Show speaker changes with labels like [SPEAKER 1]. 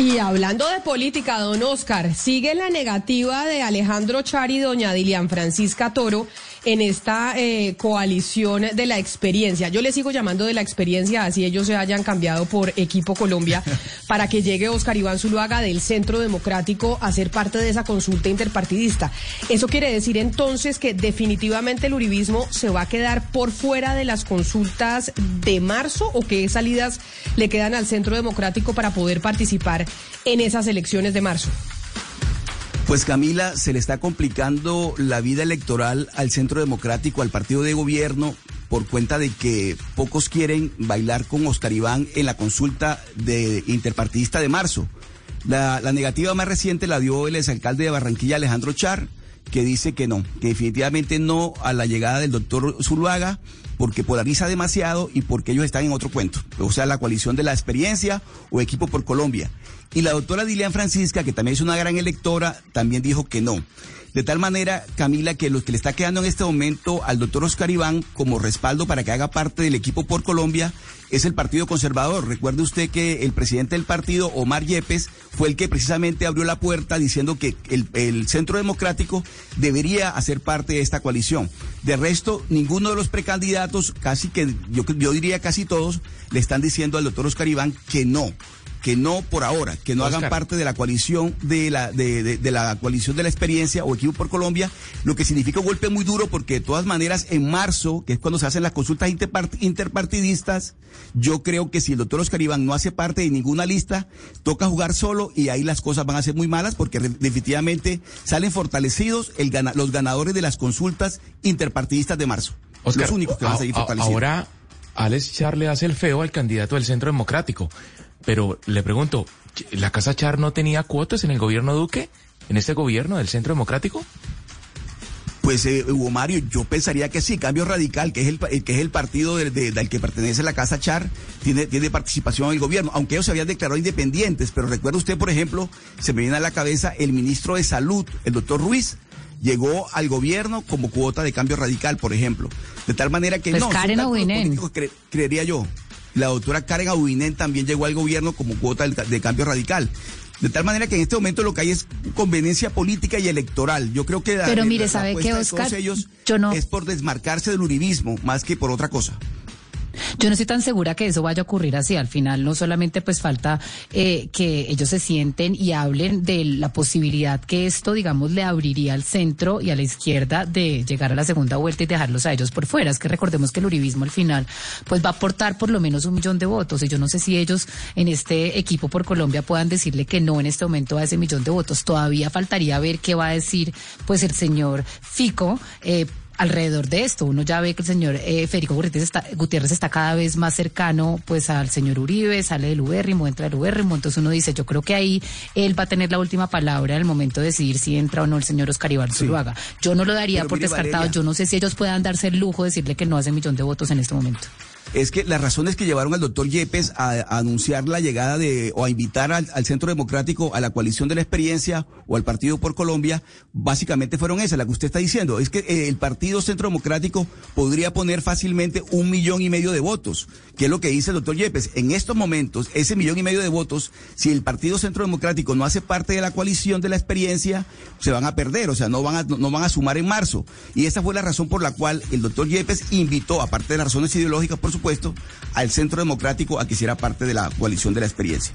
[SPEAKER 1] Y hablando de política, don Oscar, sigue la negativa de Alejandro Char y doña Dilian Francisca Toro en esta eh, coalición de la experiencia. Yo le sigo llamando de la experiencia, así ellos se hayan cambiado por Equipo Colombia, para que llegue Oscar Iván Zuluaga del Centro Democrático a ser parte de esa consulta interpartidista. ¿Eso quiere decir entonces que definitivamente el uribismo se va a quedar por fuera de las consultas de marzo o qué salidas le quedan al Centro Democrático para poder participar en esas elecciones de marzo?
[SPEAKER 2] Pues Camila, se le está complicando la vida electoral al Centro Democrático, al partido de gobierno, por cuenta de que pocos quieren bailar con Oscar Iván en la consulta de interpartidista de marzo. La, negativa más reciente la dio el exalcalde de Barranquilla, Alejandro Char, que dice que no, que definitivamente no a la llegada del doctor Zuluaga, porque polariza demasiado y porque ellos están en otro cuento, o sea, la coalición de la experiencia o equipo por Colombia. Y la doctora Dilian Francisca, que también es una gran electora, también dijo que no. De tal manera, Camila, que lo que le está quedando en este momento al doctor Oscar Iván como respaldo para que haga parte del equipo por Colombia es el Partido Conservador. Recuerde usted que el presidente del partido, Omar Yepes, fue el que precisamente abrió la puerta diciendo que el, Centro Democrático debería hacer parte de esta coalición. De resto, ninguno de los precandidatos, casi que yo, yo diría casi todos, le están diciendo al doctor Oscar Iván que no que no por ahora, que no hagan parte de la coalición de la, de, de, la coalición de la experiencia o equipo por Colombia, lo que significa un golpe muy duro porque de todas maneras en marzo, que es cuando se hacen las consultas interpartidistas, yo creo que si el doctor Oscar Iván no hace parte de ninguna lista, toca jugar solo y ahí las cosas van a ser muy malas porque definitivamente salen fortalecidos el, los ganadores de las consultas interpartidistas de marzo.
[SPEAKER 3] los únicos que van a seguir fortalecidos. Ahora, Alex Charle hace el feo al candidato del Centro Democrático. Pero le pregunto, ¿la Casa Char no tenía cuotas en el gobierno Duque? ¿En este gobierno del Centro Democrático?
[SPEAKER 2] Pues eh, Hugo Mario, yo pensaría que sí, Cambio Radical, que es el, que es el partido del que pertenece la Casa Char, tiene, tiene participación en el gobierno, aunque ellos se habían declarado independientes, pero recuerda usted, por ejemplo, se me viene a la cabeza el ministro de Salud, el doctor Ruiz, llegó al gobierno como cuota de Cambio Radical, por ejemplo. De tal manera que
[SPEAKER 1] pues
[SPEAKER 2] no,
[SPEAKER 1] Karen
[SPEAKER 2] creería yo. La doctora Karen Aubinen también llegó al gobierno como cuota de cambio radical. De tal manera que en este momento lo que hay es conveniencia política y electoral. Yo creo que
[SPEAKER 1] Pero mire, ¿sabe qué, Oscar?
[SPEAKER 2] ellos es por desmarcarse del uribismo más que por otra cosa.
[SPEAKER 4] Yo no estoy tan segura que eso vaya a ocurrir así. Al final no solamente pues falta eh, que ellos se sienten y hablen de la posibilidad que esto, digamos, le abriría al centro y a la izquierda de llegar a la segunda vuelta y dejarlos a ellos por fuera. Es que recordemos que el uribismo al final pues va a aportar por lo menos un millón de votos y yo no sé si ellos en este equipo por Colombia puedan decirle que no en este momento a ese millón de votos. Todavía faltaría ver qué va a decir pues el señor Fico. Eh, alrededor de esto. Uno ya ve que el señor eh, Federico Gutiérrez está, Gutiérrez está cada vez más cercano pues al señor Uribe, sale del Ubérrimo, entra del Ubérrimo, entonces uno dice, yo creo que ahí él va a tener la última palabra en el momento de decidir si entra o no el señor Oscar Iván Zuluaga. Yo no lo daría por descartado, yo no sé si ellos puedan darse el lujo de decirle que no hace millón de votos en este momento
[SPEAKER 2] es que las razones que llevaron al doctor Yepes a, anunciar la llegada de, o a invitar al, Centro Democrático, a la coalición de la experiencia o al Partido por Colombia, básicamente fueron esas, la que usted está diciendo. Es que eh, el Partido Centro Democrático podría poner fácilmente un millón y medio de votos, que es lo que dice el doctor Yepes. En estos momentos, ese millón y medio de votos, si el Partido Centro Democrático no hace parte de la coalición de la experiencia, se van a perder, o sea, no van a, no van a sumar en marzo. Y esa fue la razón por la cual el doctor Yepes invitó, aparte de las razones ideológicas, supuesto, al Centro Democrático a que hiciera parte de la coalición de la experiencia.